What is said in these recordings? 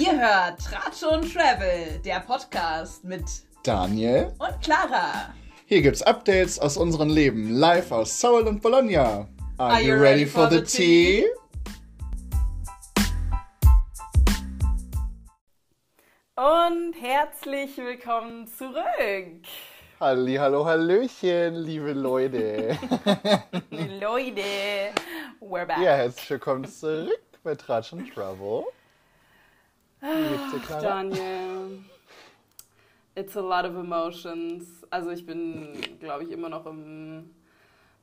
Ihr hört Tratsch und Travel, der Podcast mit Daniel und Clara. Hier gibt's Updates aus unserem Leben, live aus Seoul und Bologna. Are, Are you ready for the tea? Und herzlich willkommen zurück. Halli, hallo, hallöchen, liebe Leute. Leute, we're back. ja, herzlich willkommen zurück bei Tratsch und Travel. Clara? Daniel, it's a lot of emotions. Also ich bin, glaube ich, immer noch im,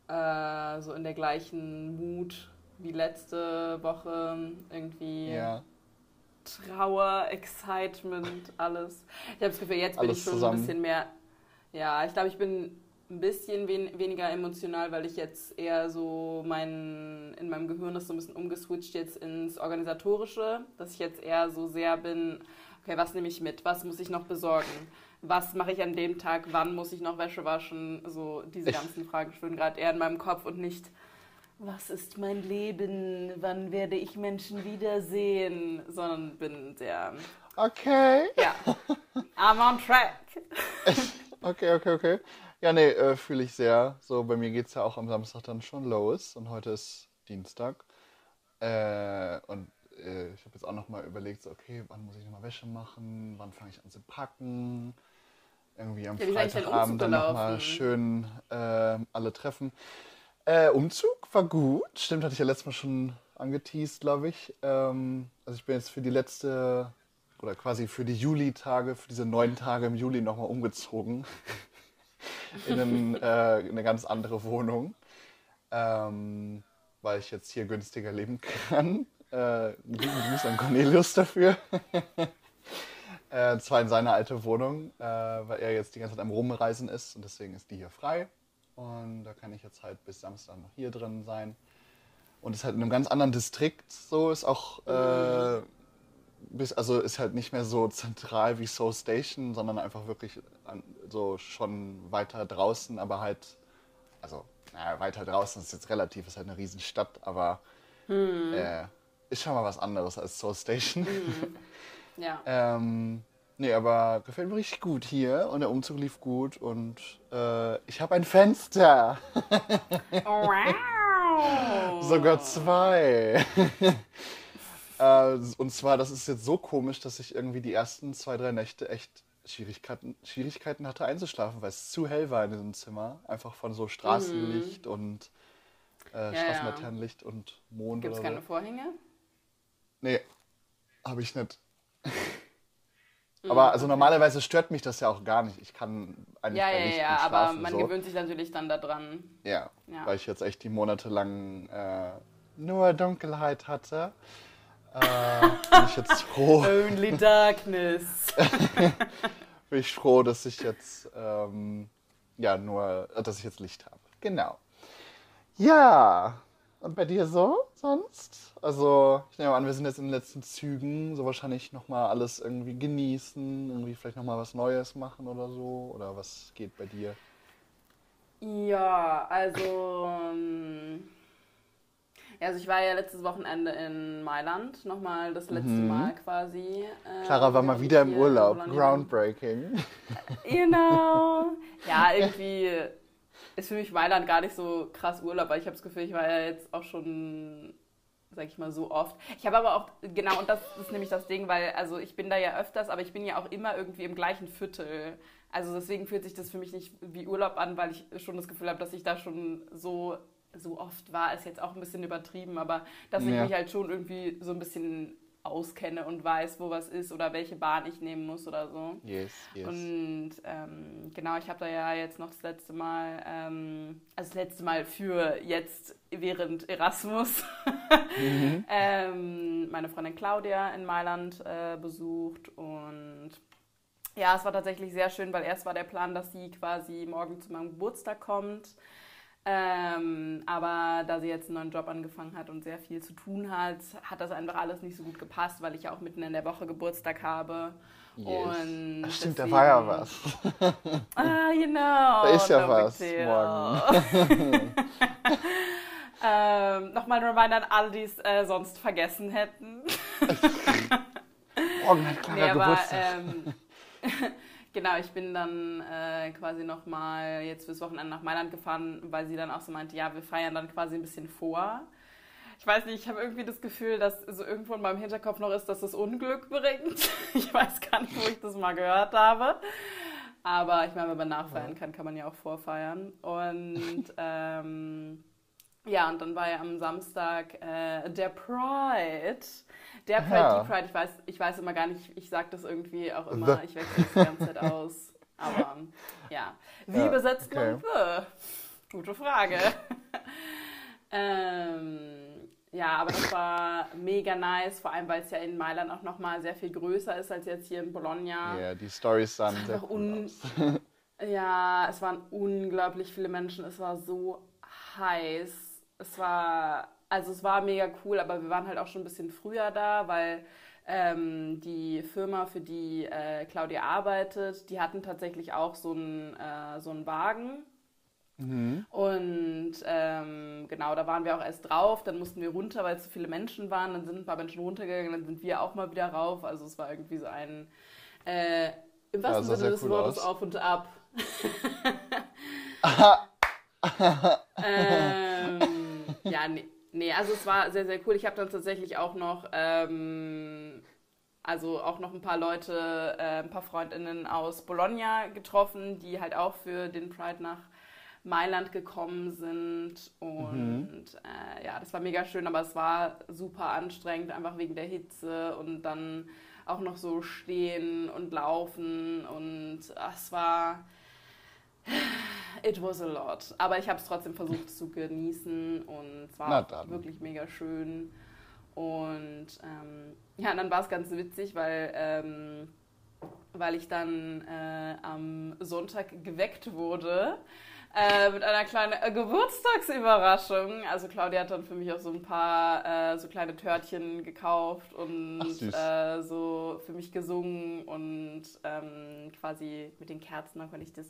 äh, so in der gleichen Mut wie letzte Woche. Irgendwie Ja, Trauer, Excitement, alles. Ich habe das Gefühl, jetzt bin Alles ich schon zusammen. ein bisschen mehr. Ja, ich glaube, ich bin ein bisschen wen weniger emotional, weil ich jetzt eher so mein, in meinem Gehirn ist so ein bisschen umgeswitcht jetzt ins Organisatorische, dass ich jetzt eher so sehr bin, okay, was nehme ich mit, was muss ich noch besorgen, was mache ich an dem Tag, wann muss ich noch Wäsche waschen, so diese ganzen Fragen schwören gerade eher in meinem Kopf und nicht, was ist mein Leben, wann werde ich Menschen wiedersehen, sondern bin sehr, okay. ja, I'm on track. Okay, okay, okay. Ja, nee, äh, fühle ich sehr. So, bei mir geht's ja auch am Samstag dann schon los und heute ist Dienstag. Äh, und äh, ich habe jetzt auch nochmal überlegt, so, okay, wann muss ich nochmal Wäsche machen? Wann fange ich an zu packen? Irgendwie am Ja, Freitagabend dann nochmal schön äh, alle treffen. Äh, Umzug war gut. Stimmt, hatte ich ja letztes Mal schon angeteased, glaube ich. Ähm, also ich bin jetzt für die letzte oder quasi für die Juli-Tage, für diese neun Tage im Juli nochmal umgezogen. In, einen, äh, in eine ganz andere Wohnung. Ähm, weil ich jetzt hier günstiger leben kann. Äh, lieben Gruß an Cornelius dafür. äh, zwar in seiner alte Wohnung, äh, weil er jetzt die ganze Zeit am Rumreisen ist und deswegen ist die hier frei. Und da kann ich jetzt halt bis Samstag noch hier drin sein. Und ist halt in einem ganz anderen Distrikt, so ist auch, äh, bis, also ist halt nicht mehr so zentral wie Soul Station, sondern einfach wirklich an, so schon weiter draußen, aber halt, also, naja, weiter draußen ist jetzt relativ, ist halt eine Riesenstadt, aber äh, ist schon mal was anderes als Soul Station. Ja. Ähm, nee, aber gefällt mir richtig gut hier und der Umzug lief gut und äh, ich habe ein Fenster. Wow. Sogar zwei. äh, und zwar, das ist jetzt so komisch, dass ich irgendwie die ersten zwei, drei Nächte echt Schwierigkeiten, Schwierigkeiten hatte einzuschlafen, weil es zu hell war in diesem Zimmer. Einfach von so Straßenlicht und äh, ja. Straßenlaternenlicht und Mond Gibt es keine so. Vorhänge? Nee, habe ich nicht. Aber also normalerweise stört mich das ja auch gar nicht. Ich kann eigentlich Ja, bei ja, Licht ja, gut aber schlafen, man so. gewöhnt sich natürlich dann daran. Ja, Ja. weil ich jetzt echt die Monate lang äh, nur Dunkelheit hatte. Äh, bin ich jetzt froh, Only Darkness. bin ich froh, dass ich jetzt ähm, ja nur, dass ich jetzt Licht habe. Genau. Ja. Und bei dir so sonst? Also ich nehme an, wir sind jetzt in den letzten Zügen, so wahrscheinlich noch mal alles irgendwie genießen, irgendwie vielleicht noch mal was Neues machen oder so. Oder was geht bei dir? Ja, also. Ja, also ich war ja letztes Wochenende in Mailand, nochmal das letzte Mal quasi. äh, Mhm. Clara war mal wieder im Urlaub. Groundbreaking. Genau. Ja, irgendwie ist für mich Mailand gar nicht so krass Urlaub, weil ich habe das Gefühl, ich war ja jetzt auch schon, sag ich mal, so oft. Ich habe aber auch, genau, und das ist nämlich das Ding, weil, also ich bin da ja öfters, aber ich bin ja auch immer irgendwie im gleichen Viertel. Also deswegen fühlt sich das für mich nicht wie Urlaub an, weil ich schon das Gefühl habe, dass ich da schon so, so oft war. Ist jetzt auch ein bisschen übertrieben, aber dass ich Ja. mich halt schon irgendwie so ein bisschen auskenne und weiß, wo was ist oder welche Bahn ich nehmen muss oder so. Yes, yes. Und ähm, genau, ich habe da ja jetzt noch das letzte Mal, ähm, also das letzte Mal für jetzt während Erasmus, Mhm. ähm, meine Freundin Claudia in Mailand äh, besucht. Und ja, es war tatsächlich sehr schön, weil erst war der Plan, dass sie quasi morgen zu meinem Geburtstag kommt. Ähm, aber da sie jetzt einen neuen Job angefangen hat und sehr viel zu tun hat, hat das einfach alles nicht so gut gepasst, weil ich ja auch mitten in der Woche Geburtstag habe. Yes. Und Ach, stimmt, da war ja was. Ah, genau. Da ist ja no was morgen. ähm, Nochmal ein Reminder an alle, die es äh, sonst vergessen hätten. Morgen hat Clara Nee, aber, Geburtstag. ähm, genau, ich bin dann äh, quasi nochmal jetzt fürs Wochenende nach Mailand gefahren, weil sie dann auch so meinte, ja, wir feiern dann quasi ein bisschen vor. Ich weiß nicht, ich habe irgendwie das Gefühl, dass so irgendwo in meinem Hinterkopf noch ist, dass das Unglück bringt. Ich weiß gar nicht, wo ich das mal gehört habe. Aber ich meine, wenn man nachfeiern kann, kann man ja auch vorfeiern. Und ähm, ja, und dann war ja am Samstag äh, der Pride. Der Pride, Ja. die Pride, ich weiß, ich weiß immer gar nicht, ich sage das irgendwie auch immer, The. ich wechsle das die ganze Zeit aus. Aber ja, wie Ja, besetzt okay. man The? Gute Frage. ähm, ja, aber das war mega nice, vor allem weil es ja in Mailand auch nochmal sehr viel größer ist als jetzt hier in Bologna. Ja, die Stories sahen sehr cool un-. Ja, es waren unglaublich viele Menschen. Es war so heiß. Es war, also es war mega cool, aber wir waren halt auch schon ein bisschen früher da, weil ähm, die Firma, für die äh, Claudia arbeitet, die hatten tatsächlich auch so einen, äh, so einen Wagen. Und ähm, genau, da waren wir auch erst drauf, dann mussten wir runter, weil zu viele Menschen waren, dann sind ein paar Menschen runtergegangen, dann sind wir auch mal wieder rauf. Also es war irgendwie so ein äh, im wahrsten sah Sinne des cool Wortes auf und ab. ähm, ja, nee, nee, also es war sehr, sehr cool. Ich habe dann tatsächlich auch noch, ähm, also auch noch ein paar Leute, äh, ein paar Freundinnen aus Bologna getroffen, die halt auch für den Pride nach Mailand gekommen sind. Und äh, ja, das war mega schön, aber es war super anstrengend, einfach wegen der Hitze und dann auch noch so stehen und laufen und ach, es war. It was a lot. Aber ich habe es trotzdem versucht zu genießen und es war wirklich mega schön. Und ähm, ja, und dann war es ganz witzig, weil, ähm, weil ich dann äh, am Sonntag geweckt wurde äh, mit einer kleinen äh, Geburtstagsüberraschung. Also Claudia hat dann für mich auch so ein paar äh, so kleine Törtchen gekauft und Ach, äh, so für mich gesungen und ähm, quasi mit den Kerzen, dann konnte ich das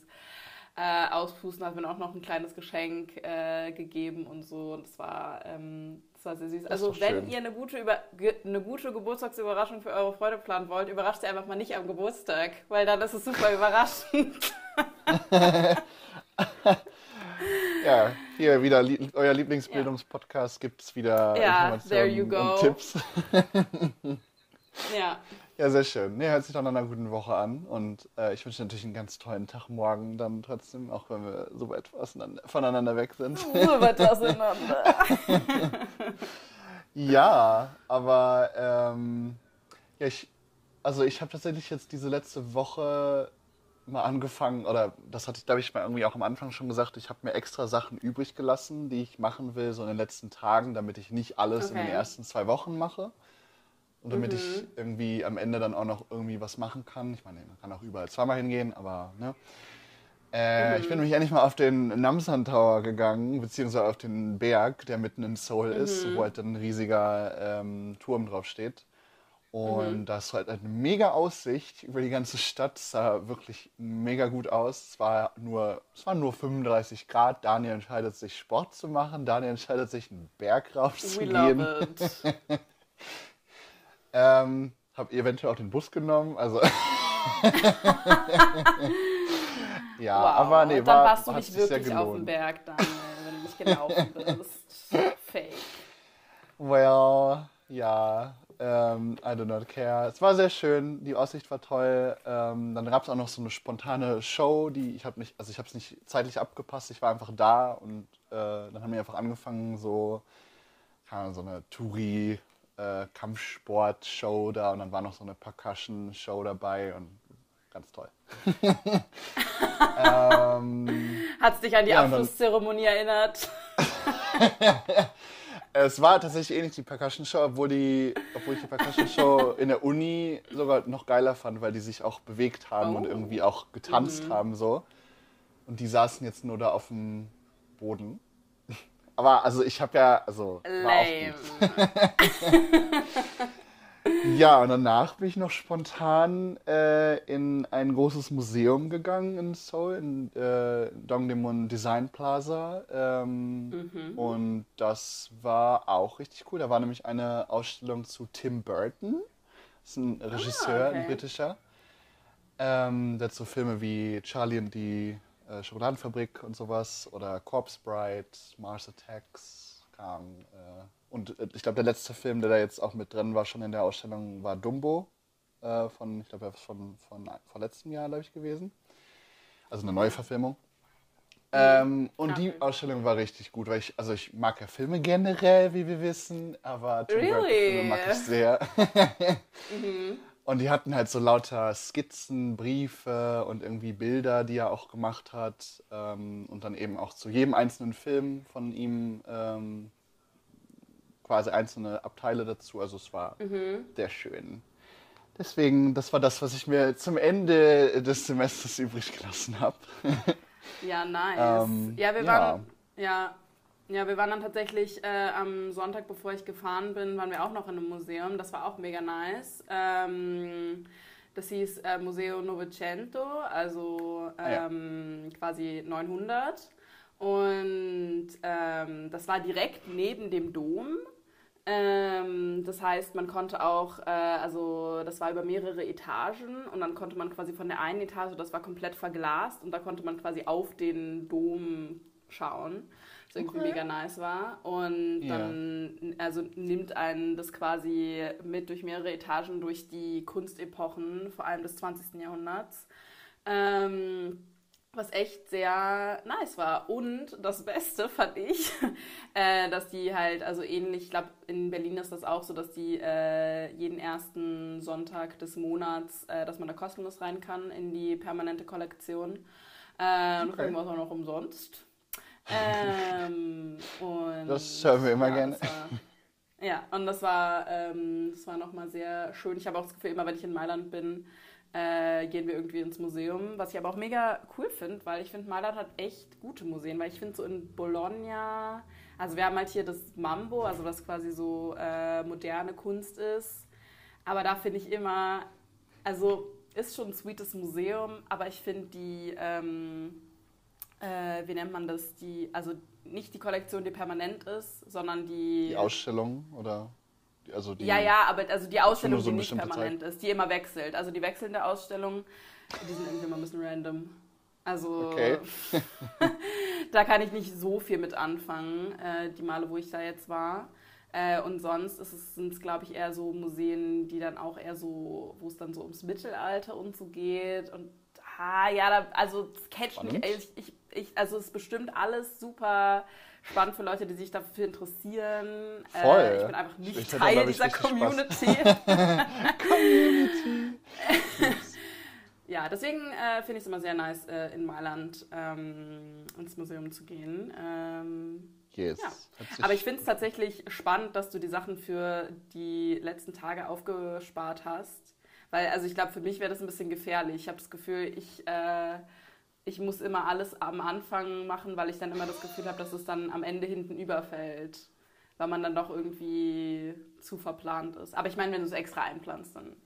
äh, auspusten, hat mir auch noch ein kleines Geschenk äh, gegeben und so. Und das war, ähm, das war sehr süß. Also wenn schön. ihr eine gute, Über ge eine gute Geburtstagsüberraschung für eure Freunde planen wollt, überrascht sie einfach mal nicht am Geburtstag, weil dann ist es super überraschend. Ja, hier wieder lie euer Lieblingsbildungspodcast gibt es wieder Ja, there Informationen you go. und Tipps. ja. Ja, sehr schön. Nee, hört sich doch nach einer guten Woche an. Und äh, ich wünsche natürlich einen ganz tollen Tag morgen dann trotzdem, auch wenn wir so weit auseinander- voneinander weg sind. So weit auseinander. Ja, aber ähm, ja, ich, also ich habe tatsächlich jetzt diese letzte Woche mal angefangen, oder das hatte ich, glaube ich, mal irgendwie auch am Anfang schon gesagt, ich habe mir extra Sachen übrig gelassen, die ich machen will, so in den letzten Tagen, damit ich nicht alles in den Okay. ersten zwei Wochen mache. Und damit ich irgendwie am Ende dann auch noch irgendwie was machen kann. Ich meine, man kann auch überall zweimal hingehen, aber ne. Äh, Ich bin nämlich endlich mal auf den Namsan Tower gegangen, beziehungsweise auf den Berg, der mitten in Seoul ist, wo halt ein riesiger ähm, Turm drauf steht. Und da ist halt eine mega Aussicht über die ganze Stadt. Es sah wirklich mega gut aus. Es war nur, es waren nur 35 Grad. Daniel entscheidet sich, Sport zu machen. Daniel entscheidet sich, einen Berg We raufzugehen. love it. Ähm, hab eventuell auch den Bus genommen. Also. ja, Wow. aber nee, dann war, warst du nicht wirklich auf dem. Berg, Daniel, wenn du nicht gelaufen bist. Fake. Well, ja, ähm, I do not care. Es war sehr schön, die Aussicht war toll. Ähm, dann gab es auch noch so eine spontane Show, die ich habe nicht, also ich habe es nicht zeitlich abgepasst. Ich war einfach da und äh, dann haben wir einfach angefangen so, keine Ahnung, so eine Touri äh, Kampfsport-Show da und dann war noch so eine Percussion-Show dabei und ganz toll. ähm, Hat es dich an die Ja, und Abschlusszeremonie erinnert? Es war tatsächlich ähnlich die Percussion Show, obwohl, die, obwohl ich die Percussion Show in der Uni sogar noch geiler fand, weil die sich auch bewegt haben und Oh. irgendwie auch getanzt haben so. Und die saßen jetzt nur da auf dem Boden. Aber also ich habe ja, also Lame. Ja, und danach bin ich noch spontan äh, in ein großes Museum gegangen in Seoul, in äh, Dongdaemun Design Plaza. Ähm, Und das war auch richtig cool. Da war nämlich eine Ausstellung zu Tim Burton. ist ein Regisseur, Ah, okay. ein britischer. Ähm, der hat so Filme wie Charlie und die äh, Schokoladenfabrik und sowas oder Corpse Bride, Mars Attacks. Kam, äh, und äh, ich glaube, der letzte Film, der da jetzt auch mit drin war, schon in der Ausstellung, war Dumbo. Äh, von, ich glaube, er ist von, von, von letztem Jahr, glaube ich, gewesen. Also eine neue Verfilmung. Ähm, und die. Ausstellung war richtig gut, weil ich, also ich mag ja Filme generell, wie wir wissen, aber Tim Burton Really? Filme mag ich sehr. Mhm. Und die hatten halt so lauter Skizzen, Briefe und irgendwie Bilder, die er auch gemacht hat. Ähm, und dann eben auch zu jedem einzelnen Film von ihm ähm, quasi einzelne Abteile dazu. Also es war Mhm. sehr schön. Deswegen, das war das, was ich mir zum Ende des Semesters übrig gelassen habe. Ja, nice. Ähm, ja, wir ja. waren. Ja. Ja, wir waren dann tatsächlich äh, am Sonntag, bevor ich gefahren bin, waren wir auch noch in einem Museum. Das war auch mega nice. Ähm, das hieß äh, Museo Novecento, also Ah, ja. ähm, quasi 900. Und ähm, das war direkt neben dem Dom. Ähm, das heißt, man konnte auch, äh, also das war über mehrere Etagen und dann konnte man quasi von der einen Etage, das war komplett verglast und da konnte man quasi auf den Dom schauen, was irgendwie Okay. mega nice war. Und Ja. dann also nimmt einen das quasi mit durch mehrere Etagen durch die Kunstepochen, vor allem des 20. Jahrhunderts. Ähm, was echt sehr nice war. Und das Beste fand ich, äh, dass die halt, also ähnlich, ich glaube, in Berlin ist das auch so, dass die äh, jeden ersten Sonntag des Monats, äh, dass man da kostenlos rein kann in die permanente Kollektion. Äh, und Okay. irgendwas auch noch umsonst. Ähm, Das hören wir immer ja, gerne. war- Ja, und das war, ähm, das war nochmal sehr schön. Ich habe auch das Gefühl, immer wenn ich in Mailand bin, äh, gehen wir irgendwie ins Museum. Was ich aber auch mega cool finde, weil ich finde, Mailand hat echt gute Museen. Weil ich finde so in Bologna, also wir haben halt hier das Mambo, also was quasi so äh, moderne Kunst ist. Aber da finde ich immer, also ist schon ein sweetes Museum, aber ich finde die, ähm, äh, wie nennt man das, die, also nicht die Kollektion, die permanent ist, sondern die. Die Ausstellung oder die- also die ja, ja, aber also die Ausstellung, so die nicht permanent ist, die immer wechselt. Also die wechselnde Ausstellung, die sind irgendwie immer ein bisschen random. Also Okay. da kann ich nicht so viel mit anfangen, äh, die Male, wo ich da jetzt war. Äh, und sonst sind es, glaube ich, eher so Museen, die dann auch eher so, wo es dann so ums Mittelalter und so geht. Und ah, ja, da, also es catcht mich. Ich, ich, ich, also es ist bestimmt alles super spannend für Leute, die sich dafür interessieren. Voll. Äh, ich bin einfach Ich- nicht ich Teil dieser Spaß. Community. Ja, deswegen äh, finde ich es immer sehr nice, äh, in Mailand ähm, ins Museum zu gehen. Ähm, Yes. Ja. Aber ich finde es tatsächlich spannend, dass du die Sachen für die letzten Tage aufgespart hast. Weil, also ich glaube, für mich wäre das ein bisschen gefährlich. Ich habe das Gefühl, ich, äh, ich muss immer alles am Anfang machen, weil ich dann immer das Gefühl habe, dass es dann am Ende hinten überfällt. Weil man dann doch irgendwie zu verplant ist. Aber ich meine, wenn du es extra einplanst, dann.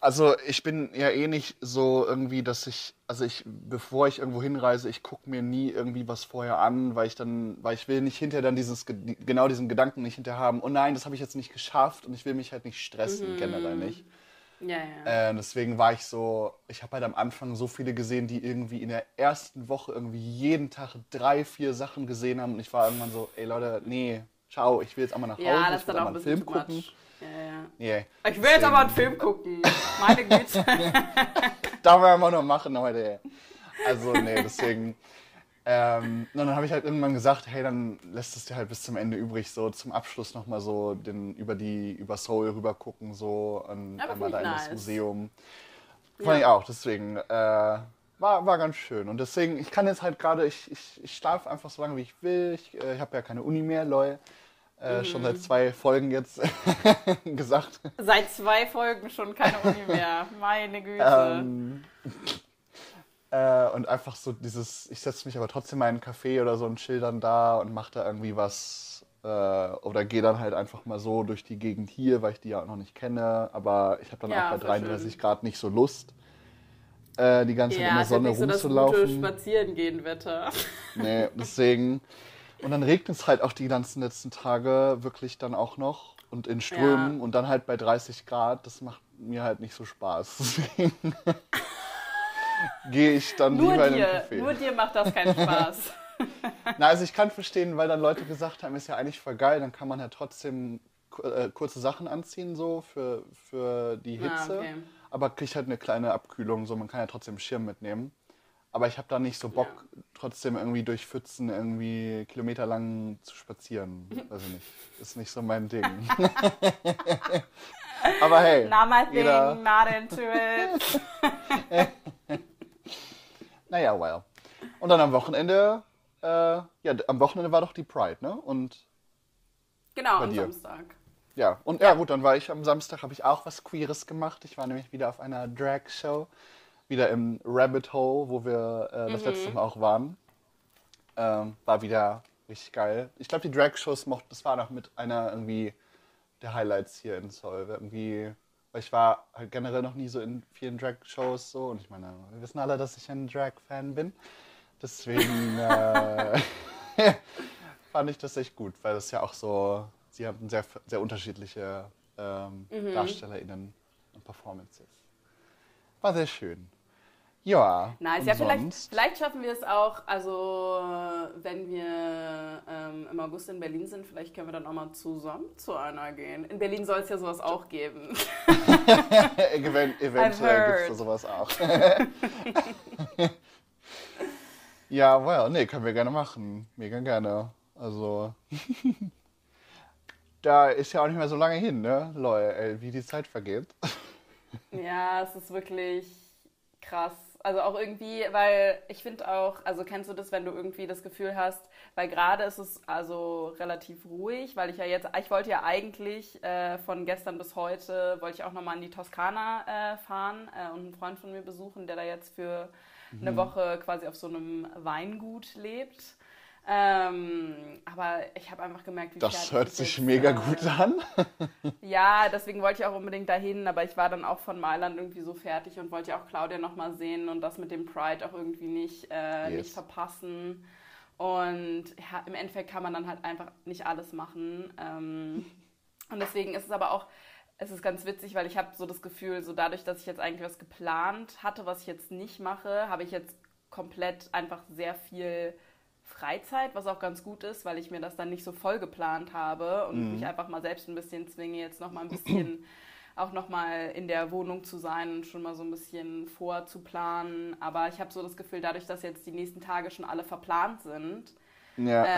Also ich bin ja eh nicht so irgendwie, dass ich, also ich, bevor ich irgendwo hinreise, ich gucke mir nie irgendwie was vorher an, weil ich dann, weil ich will nicht hinterher dann dieses, ge- genau diesen Gedanken nicht hinterher haben, oh nein, das habe ich jetzt nicht geschafft und ich will mich halt nicht stressen, generell nicht. Ja, ja. Äh, deswegen war ich so, ich habe halt am Anfang so viele gesehen, die irgendwie in der ersten Woche irgendwie jeden Tag drei, vier Sachen gesehen haben und ich war irgendwann so, ey Leute, nee, ciao, ich will jetzt einmal nach Hause, ja, das ich will dann auch ein einen Film gucken. Ja, ja. Nee. Ich will jetzt aber einen Film gucken. Meine Güte. Darf man immer noch machen heute. Also, nee, deswegen. Ähm, und dann habe ich halt irgendwann gesagt, hey, dann lässt es dir halt bis zum Ende übrig, so zum Abschluss nochmal so den, über die, über Seoul rüber gucken, so und Aber einmal da in das. Museum. Ja. Fand ich auch, deswegen äh, war, war ganz schön. Und deswegen, ich kann jetzt halt gerade, ich, ich, ich schlafe einfach so lange, wie ich will. Ich, äh, ich habe ja keine Uni mehr, lol. Äh, Schon Mhm. seit zwei Folgen jetzt gesagt. Seit zwei Folgen schon keine Uni mehr. Meine Güte. Ähm, äh, und einfach so dieses, ich setze mich aber trotzdem mal in einen Café oder so und chill dann da und mache da irgendwie was. Äh, oder gehe dann halt einfach mal so durch die Gegend hier, weil ich die ja auch noch nicht kenne. Aber ich habe dann Ja, auch bei voll 33 schön. Grad nicht so Lust, äh, die ganze Zeit in ja, der ist jetzt Sonne nicht so das gute rumzulaufen. Spazierengehen-Wetter. Nee, deswegen. Und dann regnet es halt auch die ganzen letzten Tage wirklich dann auch noch. und in Strömen Ja. und dann halt bei 30 Grad, das macht mir halt nicht so Spaß. Deswegen gehe ich dann Nur lieber in den dir, Café. nur dir macht das keinen Spaß. Na, also ich kann verstehen, weil dann Leute gesagt haben, ist ja eigentlich voll geil, dann kann man ja trotzdem äh, kurze Sachen anziehen, so für, für die Ah, Hitze. okay. Aber kriegt halt eine kleine Abkühlung, so man kann ja trotzdem einen Schirm mitnehmen. Aber ich habe da nicht so Bock, trotzdem irgendwie durch Pfützen irgendwie kilometerlang zu spazieren. Ich nicht. Ist nicht so mein Ding. Aber hey, Not my thing, jeder, not into it. Naja, well. Und dann am Wochenende, äh, ja, am Wochenende war doch die Pride, ne? Und Genau, am dir. Samstag. Ja, und ja, gut, dann war ich am Samstag, habe ich auch was Queeres gemacht. Ich war nämlich wieder auf einer Drag-Show, wieder im Rabbit Hole, wo wir äh, das letzte Mal auch waren. Ähm, war wieder richtig geil. Ich glaube, die Drag-Shows mochten, das war noch mit einer irgendwie der Highlights hier in Seoul. Irgendwie, weil ich war halt generell noch nie so in vielen Drag-Shows so und ich meine, wir wissen alle, dass ich ein Drag-Fan bin. Deswegen äh, fand ich das echt gut, weil das ja auch so, sie haben sehr, sehr unterschiedliche ähm, DarstellerInnen und Performances. War sehr schön. Ja. Nice. Ja, vielleicht, vielleicht schaffen wir es auch, also wenn wir ähm, im August in Berlin sind, vielleicht können wir dann auch mal zusammen zu einer gehen. In Berlin soll es ja sowas auch geben. Event, eventuell gibt es da sowas auch. ja, well, nee, können wir gerne machen. Mega gerne. Also, da ist ja auch nicht mehr so lange hin, ne? Leute, ey, wie die Zeit vergeht. Ja, es ist wirklich krass. Also auch irgendwie, weil ich finde auch, also kennst du das, wenn du irgendwie das Gefühl hast, weil gerade ist es also relativ ruhig, weil ich ja jetzt, ich wollte ja eigentlich äh, von gestern bis heute, wollte ich auch nochmal in die Toskana äh, fahren äh, und einen Freund von mir besuchen, der da jetzt für eine Woche quasi auf so einem Weingut lebt. Ähm, aber ich habe einfach gemerkt, wie Das hört ich sich jetzt, mega äh, gut an. ja, deswegen wollte ich auch unbedingt dahin, aber ich war dann auch von Mailand irgendwie so fertig und wollte ja auch Claudia nochmal sehen und das mit dem Pride auch irgendwie nicht, äh, Yes. nicht verpassen. Und ja, im Endeffekt kann man dann halt einfach nicht alles machen. Ähm, und deswegen ist es aber auch, es ist ganz witzig, weil ich habe so das Gefühl, so dadurch, dass ich jetzt eigentlich was geplant hatte, was ich jetzt nicht mache, habe ich jetzt komplett einfach sehr viel Freizeit, was auch ganz gut ist, weil ich mir das dann nicht so voll geplant habe und mich einfach mal selbst ein bisschen zwinge, jetzt noch mal ein bisschen auch noch mal in der Wohnung zu sein und schon mal so ein bisschen vorzuplanen. Aber ich habe so das Gefühl, dadurch, dass jetzt die nächsten Tage schon alle verplant sind, Ja.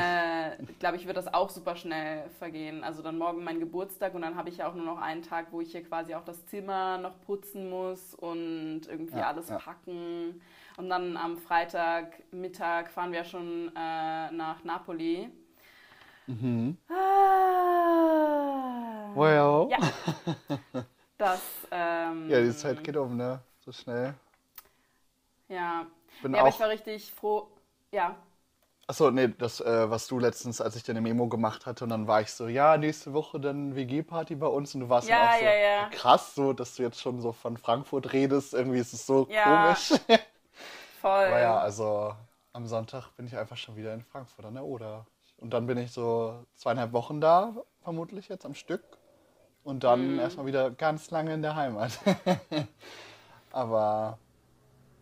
äh, glaube ich, wird das auch super schnell vergehen. Also dann morgen mein Geburtstag und dann habe ich ja auch nur noch einen Tag, wo ich hier quasi auch das Zimmer noch putzen muss und irgendwie Ja, alles ja. packen. Und dann am Freitagmittag fahren wir schon äh, nach Napoli. Mhm. Ah. Well. Ja. Das, ähm, Ja, die Zeit geht um, ne? So schnell. Ja. Bin ja, aber auch- ich war richtig froh. Ja. Achso, nee, das, äh, was du letztens, als ich deine Memo gemacht hatte, und dann war ich so, ja, nächste Woche dann WG-Party bei uns und du warst Ja, dann auch so ja, ja. krass, so, dass du jetzt schon so von Frankfurt redest, irgendwie ist es so Ja. komisch. Voll. Aber ja, also am Sonntag bin ich einfach schon wieder in Frankfurt an der Oder. Und dann bin ich so zweieinhalb Wochen da, vermutlich jetzt am Stück. Und dann Mhm. erstmal wieder ganz lange in der Heimat. Aber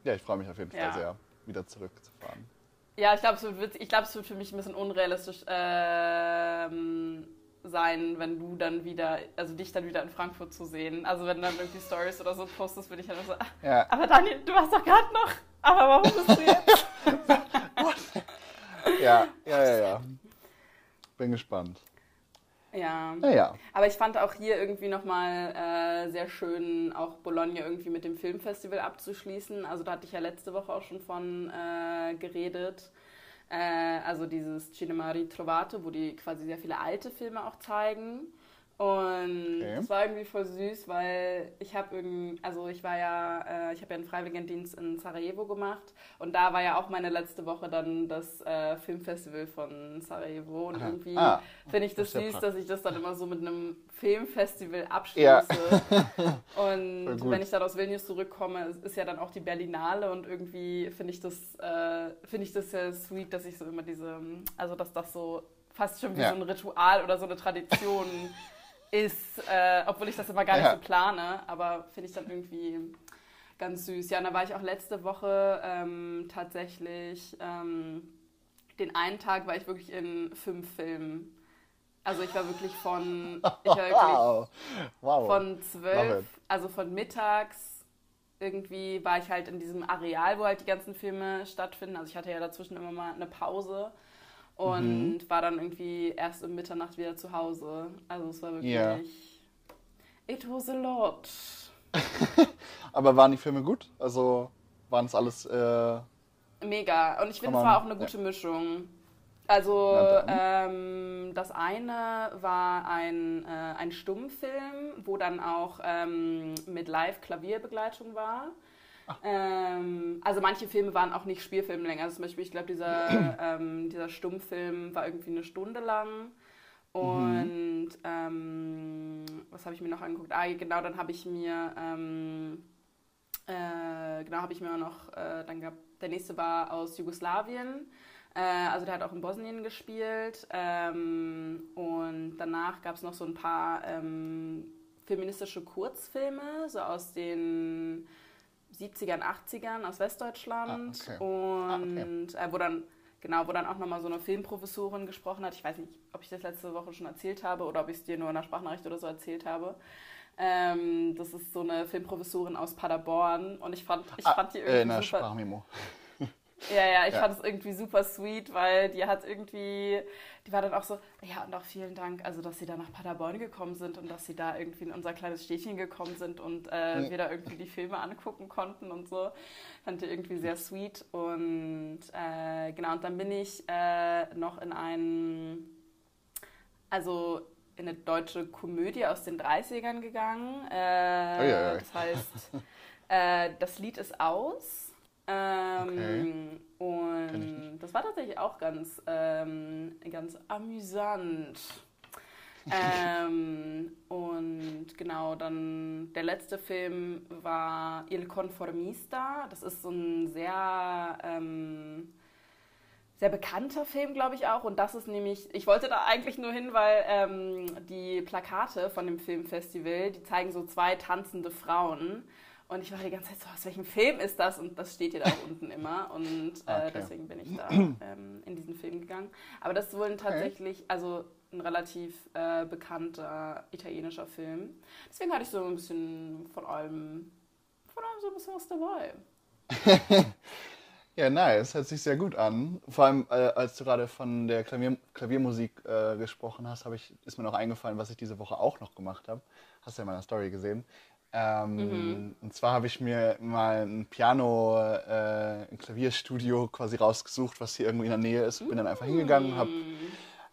ja, ich freue mich auf jeden Fall Ja. sehr, wieder zurückzufahren. Ja, ich glaube, es wird, ich glaub, es wird für mich ein bisschen unrealistisch ähm, sein, wenn du dann wieder, also dich dann wieder in Frankfurt zu sehen. Also wenn dann irgendwie Stories oder so postest, bin ich dann so, ah, Ja. aber Daniel, du warst doch gerade noch. Aber warum bist du jetzt? Ja, ja, ja, ja. Bin gespannt. ja. Naja. Aber ich fand auch hier irgendwie nochmal äh, sehr schön, auch Bologna irgendwie mit dem Filmfestival abzuschließen. Also da hatte ich ja letzte Woche auch schon von äh, geredet. Äh, also dieses Cinema Ritrovato, wo die quasi sehr viele alte Filme auch zeigen. Und Okay. es war irgendwie voll süß, weil ich habe irgendwie, also ich war ja, äh, ich habe ja einen Freiwilligendienst in Sarajevo gemacht und da war ja auch meine letzte Woche dann das äh, Filmfestival von Sarajevo und Aha. irgendwie Ah, finde ich das das ja süß, dass ich das dann immer so mit einem Filmfestival abschließe. Ja. Und wenn ich dann aus Vilnius zurückkomme, ist- ja dann auch die Berlinale und irgendwie finde ich das, äh, finde ich das sehr sweet, dass ich so immer diese, also dass das so fast schon wie Ja. so ein Ritual oder so eine Tradition ist, äh, obwohl ich das immer gar nicht Ja. so plane, aber finde ich dann irgendwie ganz süß. Ja, und da war ich auch letzte Woche ähm, tatsächlich, ähm, den einen Tag war ich wirklich in fünf Filmen. Also ich war wirklich von, ich war wirklich Wow. Wow. von zwölf, also von mittags irgendwie war ich halt in diesem Areal, wo halt die ganzen Filme stattfinden. Also ich hatte ja dazwischen immer mal eine Pause und Mhm. war dann irgendwie erst um Mitternacht wieder zu Hause. Also es war wirklich. Ja. It was a lot. Aber waren die Filme gut? Also waren es alles. Äh, Mega. Und ich finde, es war auch eine gute Mischung. Also ähm, das eine war ein, äh, ein Stummfilm, wo dann auch ähm, mit Live-Klavierbegleitung war. Ähm, also manche Filme waren auch nicht Spielfilmlänge. Also zum Beispiel, ich glaube, dieser, ähm, dieser Stummfilm war irgendwie eine Stunde lang. Und ähm, was habe ich mir noch angeguckt? Ah, genau, dann habe ich mir ähm, äh, genau, habe ich mir noch, äh, dann gab, der nächste war aus Jugoslawien, äh, also der hat auch in Bosnien gespielt ähm, und danach gab es noch so ein paar ähm, feministische Kurzfilme, so aus den 70ern, 80ern aus Westdeutschland Ah, okay. Ah, okay. und äh, wo dann Genau, wo dann auch nochmal so eine Filmprofessorin gesprochen hat. Ich weiß nicht, ob ich das letzte Woche schon erzählt habe oder ob ich es dir nur in einer Sprachnachricht oder so erzählt habe. Ähm, das ist so eine Filmprofessorin aus Paderborn und ich fand, ich ah, fand die äh, irgendwie in der super. Sprachmemo. Ja, ja, ich Ja. fand es irgendwie super sweet, weil die hat irgendwie, die war dann auch so, ja, und auch vielen Dank, also dass sie da nach Paderborn gekommen sind und dass sie da irgendwie in unser kleines Städtchen gekommen sind und äh, Ja. wir da irgendwie die Filme angucken konnten und so. Fand ich irgendwie sehr sweet. Und äh, genau, und dann bin ich äh, noch in einen, also in eine deutsche Komödie aus den 30ern gegangen. Äh, Uiuiui. das heißt, äh, das Lied ist aus. Ähm, ich Und das war tatsächlich auch ganz, ähm, ganz amüsant. ähm, und genau, dann der letzte Film war Il Conformista. Das ist so ein sehr, ähm, sehr bekannter Film, glaube ich auch. Und das ist nämlich, ich wollte da eigentlich nur hin, weil ähm, die Plakate von dem Filmfestival, die zeigen so zwei tanzende Frauen. Und ich war die ganze Zeit so, aus welchem Film ist das? Und das steht hier da unten immer. Und äh, Okay. deswegen bin ich da ähm, in diesen Film gegangen. Aber das ist wohl ein tatsächlich, also ein relativ äh, bekannter italienischer Film. Deswegen hatte ich so ein bisschen von allem, von allem so ein bisschen was dabei. Ja, nice. Hört sich sehr gut an. Vor allem, äh, als du gerade von der Klavier Klaviermusik äh, gesprochen hast, ich, ist mir noch eingefallen, was ich diese Woche auch noch gemacht habe. Hast du ja in meiner Story gesehen. Ähm, Und zwar habe ich mir mal ein Piano, äh, ein Klavierstudio quasi rausgesucht, was hier irgendwo in der Nähe ist. Bin dann einfach hingegangen, habe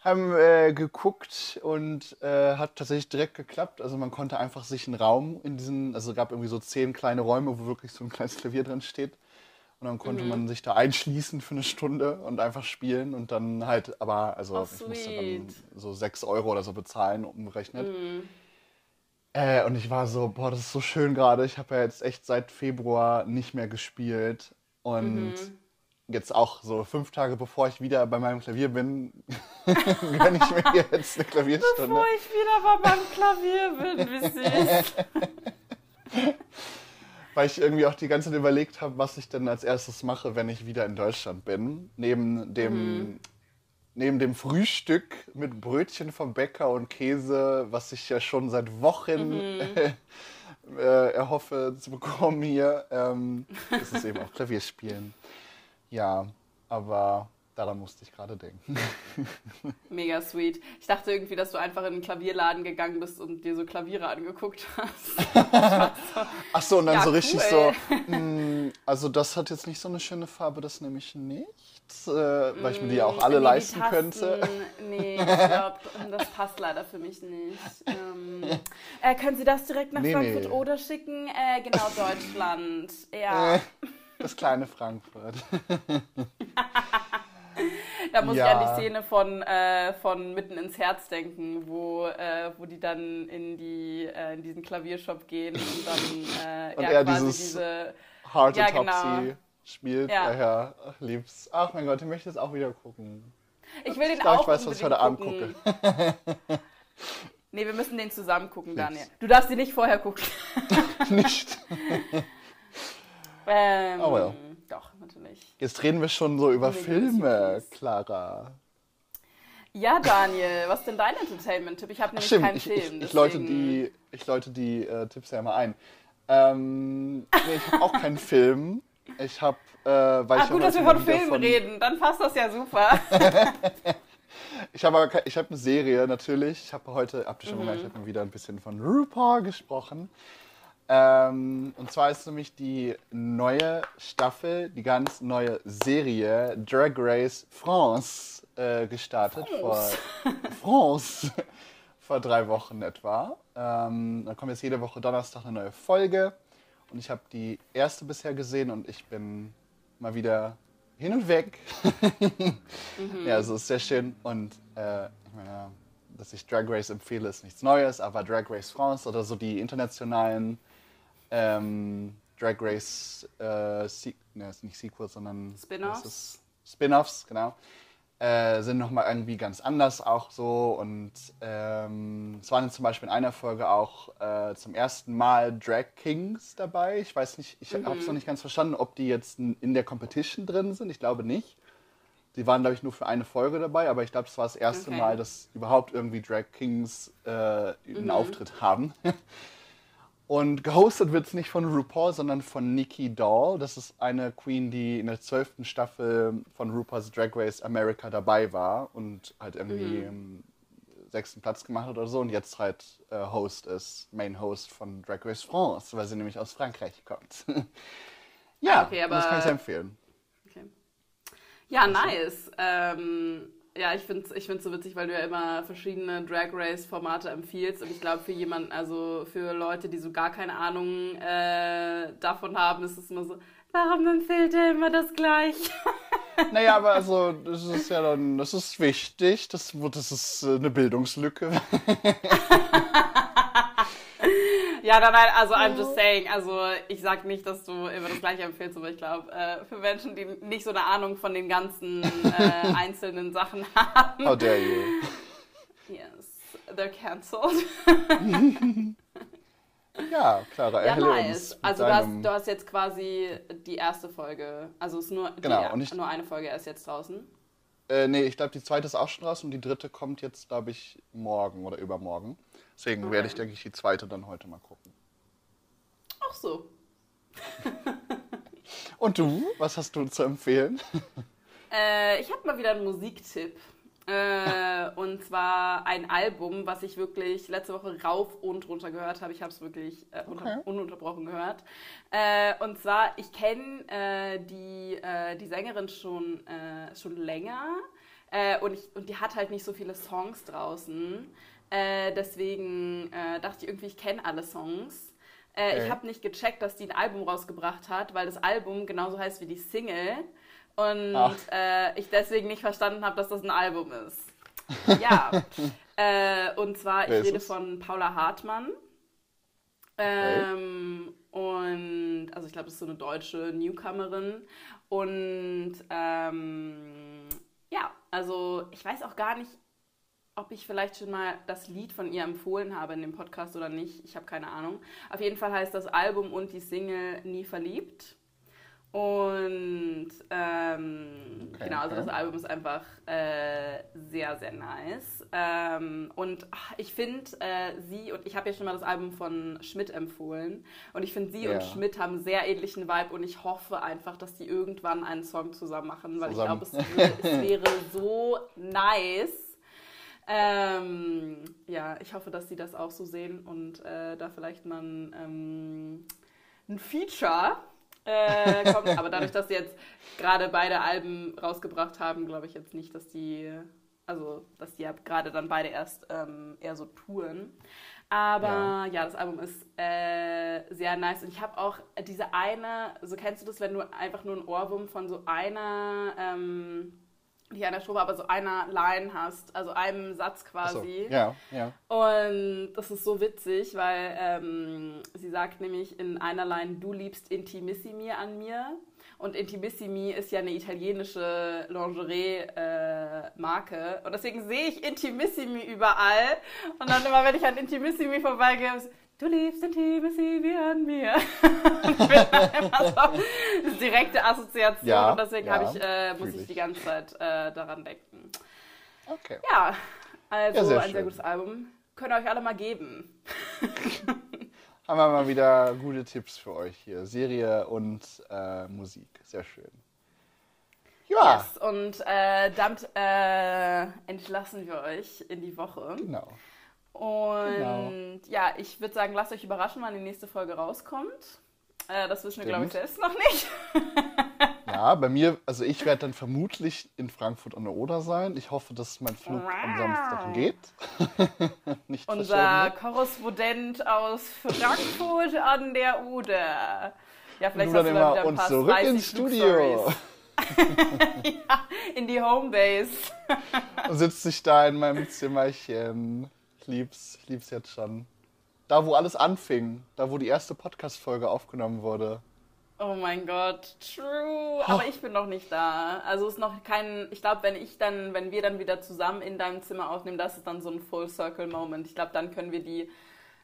haben äh, geguckt und äh, hat tatsächlich direkt geklappt. Also man konnte einfach sich einen Raum in diesen, also es gab irgendwie so zehn kleine Räume, wo wirklich so ein kleines Klavier drin steht. Und dann konnte man sich da einschließen für eine Stunde und einfach spielen und dann halt, aber also Oh, ich musste dann so sechs Euro oder so bezahlen, umgerechnet. Äh, und ich war so, boah, das ist so schön gerade. Ich habe ja jetzt echt seit Februar nicht mehr gespielt. Und jetzt auch so fünf Tage bevor ich wieder bei meinem Klavier bin, gönne ich mir jetzt eine Klavierstunde. Bevor ich wieder bei meinem Klavier bin, wie süß. Weil ich irgendwie auch die ganze Zeit überlegt habe, was ich denn als erstes mache, wenn ich wieder in Deutschland bin. Neben dem, neben dem Frühstück mit Brötchen vom Bäcker und Käse, was ich ja schon seit Wochen äh, erhoffe zu bekommen hier, ähm, ist es eben auch Klavierspielen. Ja, aber daran musste ich gerade denken. Mega sweet. Ich dachte irgendwie, dass du einfach in einen Klavierladen gegangen bist und dir so Klaviere angeguckt hast. Ach so, und dann Ja, so richtig cool. so, mm, also das hat jetzt nicht so eine schöne Farbe, das nehme ich nicht, äh, weil ich mir die ja auch alle Nee, leisten Tasten, könnte. Nee, ich glaube, das passt leider für mich nicht. Ähm, äh, können Sie das direkt nach Nee, Frankfurt nee. oder schicken? Äh, genau, Deutschland. Ja, Äh, das kleine Frankfurt. da muss ja. ich an die Szene von, äh, von Mitten ins Herz denken, wo, äh, wo die dann in, die, äh, in diesen Klaviershop gehen und dann äh, Und ja, quasi dieses- diese... Hard Ja, genau. Spielt. Ja. Ja. ja, ach, lieb's. Ach mein Gott, ich möchte es auch wieder gucken. Ich will den Ich glaube, auch ich weiß, was ich heute Abend unbedingt gucke. gucken. Nee, wir müssen den zusammen gucken, Daniel. Du darfst ihn nicht vorher gucken. nicht. ähm, Oh well. Doch, natürlich. Jetzt reden wir schon so über Nee, Filme. Clara. Ja, Daniel, was ist denn dein Entertainment-Tipp? Ich habe nämlich stimmt, keinen ich, Film. ich, ich läute deswegen- die, ich läute die äh, Tipps ja immer ein. Ähm, nee, ich habe auch keinen Film. Ich habe, äh, weil Ah, ich gut, dass wir von Filmen reden. Dann passt das ja super. Ich habe ich habe eine Serie natürlich. Ich habe heute, habt ihr schon Mhm. gemerkt, ich habe mal wieder ein bisschen von RuPaul gesprochen. Ähm, und zwar ist nämlich die neue Staffel, die ganz neue Serie Drag Race France äh, gestartet. France. Vor, France. Vor drei Wochen etwa. Ähm, da kommt jetzt jede Woche Donnerstag eine neue Folge. Und ich habe die erste bisher gesehen und ich bin mal wieder hin und weg. Ja, also es ist sehr schön und äh, ich meine, dass ich Drag Race empfehle, ist nichts Neues, aber Drag Race France oder so die internationalen ähm, Drag Race, äh, ne, ist nicht Sequels, sondern Spin-offs? Spin-offs, genau, äh, sind nochmal irgendwie ganz anders auch so und ähm, es waren zum Beispiel in einer Folge auch äh, zum ersten Mal Drag Kings dabei. Ich weiß nicht, ich habe es noch nicht ganz verstanden, ob die jetzt in der Competition drin sind. Ich glaube nicht. Die waren, glaube ich, nur für eine Folge dabei, aber ich glaube, es war das erste Okay. Mal, dass überhaupt irgendwie Drag Kings äh, einen Auftritt haben. Und gehostet wird es nicht von RuPaul, sondern von Nikki Doll. Das ist eine Queen, die in der zwölften Staffel von RuPaul's Drag Race America dabei war und halt irgendwie im sechsten Platz gemacht hat oder so und jetzt halt äh, Host ist, Main Host von Drag Race France, weil sie nämlich aus Frankreich kommt. ja, okay, das aber- kann ich empfehlen. Okay. Ja, nice. Ähm, ja, ich finde es ich find's so witzig, weil du ja immer verschiedene Drag Race-Formate empfiehlst. Und ich glaube, für jemanden, also für Leute, die so gar keine Ahnung äh, davon haben, ist es immer so, warum empfiehlt er immer das Gleiche? Naja, aber also, das ist ja dann, das ist wichtig, das, das ist äh, eine Bildungslücke. Ja, nein, nein, also I'm just saying, also ich sag nicht, dass du immer das Gleiche empfiehlst, aber ich glaube, äh, für Menschen, die nicht so eine Ahnung von den ganzen äh, einzelnen Sachen haben, How dare you? yes, they're cancelled. Ja, Clara, Ja, erhelle uns. nice. mit Also du hast, du hast jetzt quasi die erste Folge, also es ist nur, Genau, die, und ich- nur eine Folge erst jetzt draußen. Äh, nee, ich glaube, die zweite ist auch schon raus und die dritte kommt jetzt, glaube ich, morgen oder übermorgen. Deswegen Okay. werde ich, denke ich, die zweite dann heute mal gucken. Ach so. Und du, was hast du zu empfehlen? Äh, ich habe mal wieder einen Musiktipp. Äh, und zwar ein Album, was ich wirklich letzte Woche rauf und runter gehört habe. Ich habe es wirklich äh, Okay. ununterbrochen gehört. Äh, und zwar, ich kenne äh, die, äh, die Sängerin schon, äh, schon länger. Und, ich, und die hat halt nicht so viele Songs draußen. Äh, deswegen äh, dachte ich irgendwie, ich kenne alle Songs. Äh. Ich habe nicht gecheckt, dass die ein Album rausgebracht hat, weil das Album genauso heißt wie die Single. Und Ach. äh, ich deswegen nicht verstanden habe, dass das ein Album ist. Ja. äh, und zwar, ich rede von Paula Hartmann. Ähm, und also ich glaube, das ist so eine deutsche Newcomerin. Und ähm, ja, also ich weiß auch gar nicht, ob ich vielleicht schon mal das Lied von ihr empfohlen habe in dem Podcast oder nicht. Ich habe keine Ahnung. Auf jeden Fall heißt das Album und die Single Nie verliebt. Und ähm, Okay, genau, also okay. das Album ist einfach äh, sehr, sehr nice. Ähm, und ach, ich finde äh, sie, und ich habe ja schon mal das Album von Schmidt empfohlen, und ich finde sie Ja. und Schmidt haben einen sehr ähnlichen Vibe und ich hoffe einfach, dass die irgendwann einen Song zusammen machen, weil Zusammen. ich glaube, es, es wäre so nice. Ähm, ja, ich hoffe, dass sie das auch so sehen und äh, da vielleicht mal ein, ähm, ein Feature äh, kommt. Aber dadurch, dass sie jetzt gerade beide Alben rausgebracht haben, glaube ich jetzt nicht, dass die, also dass die ja gerade dann beide erst ähm, eher so touren. Aber ja, Ja. das Album ist äh, sehr nice. Und ich habe auch diese eine, so kennst du das, wenn du einfach nur einen Ohrwurm von so einer, ähm, nicht einer Strophe, aber so einer Line hast, also einem Satz so, quasi. Ja, ja. Und das ist so witzig, weil ähm, sie sagt nämlich in einer Line, du liebst Intimissimi an mir. Und Intimissimi ist ja eine italienische Lingerie-Marke. und deswegen sehe ich Intimissimi überall. Und dann immer, wenn ich an Intimissimi vorbeigehe, du liebst Intimissimi an mir. ich bin immer so direkte Assoziation. Ja, und deswegen ja, ich, äh, muss ich die ganze Zeit äh, daran denken. Okay. Ja, also Ja, sehr ein sehr gutes Album. Könnt ihr euch alle mal geben. Haben wir mal wieder gute Tipps für euch hier. Serie und äh, Musik. Sehr schön. Ja, Yes. Und äh, damit äh, entlassen wir euch in die Woche. genau. Und Genau. ja, ich würde sagen, lasst euch überraschen, wann die nächste Folge rauskommt. Äh, das wissen wir, glaube ich, selbst noch nicht. Ja, bei mir, also ich werde dann vermutlich in Frankfurt an der Oder sein. Ich hoffe, dass mein Flug am Samstag geht. Nicht Unser. Korrespondent aus Frankfurt an der Oder. Ja, vielleicht hast dann du da immer wieder und zurück ins Studio. Ja, in die Homebase. Und sitze ich da in meinem Zimmerchen. Ich lieb's, ich lieb's jetzt schon. Da, wo alles anfing. Da, wo die erste Podcast-Folge aufgenommen wurde. Oh mein Gott, true. Aber ich bin noch nicht da. Also ist noch kein. Ich glaube, wenn ich dann, wenn wir dann wieder zusammen in deinem Zimmer aufnehmen, das ist dann so ein Full Circle Moment. Ich glaube, dann können wir die.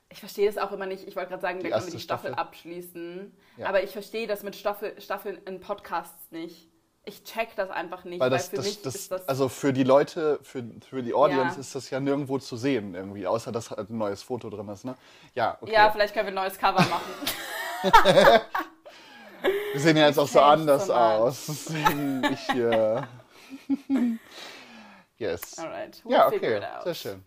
Ich verstehe das auch immer nicht. Ich wollte gerade sagen, Die dann können wir die Staffel, Staffel. abschließen. Ja. Aber ich verstehe das mit Staffel, Staffeln in Podcasts nicht. Ich check das einfach nicht, Weil weil, das, für das, mich das, ist das. also für die Leute, für, für die Audience Ja. ist das ja nirgendwo zu sehen irgendwie, außer dass halt ein neues Foto drin ist, ne? Ja, okay. Ja, vielleicht können wir ein neues Cover machen. Wir sehen ja jetzt auch so anders so aus. Deswegen ich hier. yes. Alright, we'll Ja, okay. it out. Sehr schön.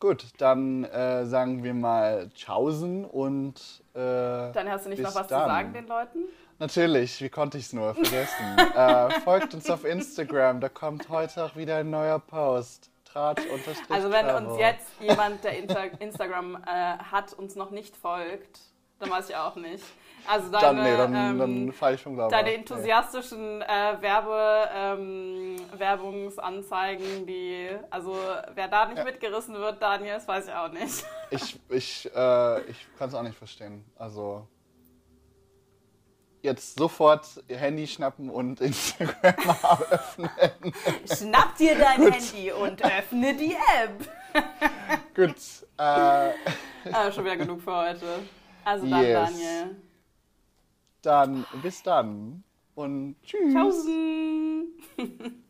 Gut, dann äh, sagen wir mal Tschaußen und äh, Dann hast du nicht noch was dann. zu sagen den Leuten? Natürlich, wie konnte ich es nur vergessen? äh, folgt uns auf Instagram, da kommt heute auch wieder ein neuer Post. Tratsch Also wenn uns jetzt jemand, der Insta Instagram äh, hat, uns noch nicht folgt, dann weiß ich auch nicht. Also deine, Dann, nee, dann, ähm, dann ich vom Glauben deine enthusiastischen äh, Werbe, ähm, Werbungsanzeigen, die, also wer da nicht Ja. mitgerissen wird, Daniel, das weiß ich auch nicht. Ich, ich, äh, ich kann es auch nicht verstehen. Also jetzt sofort ihr Handy schnappen und Instagram öffnen. Schnapp dir dein Handy und öffne die App. Gut. Äh, Ah, schon wieder genug für heute. Also dann, Yes. Daniel. dann bis dann und tschüss. Tschaußen.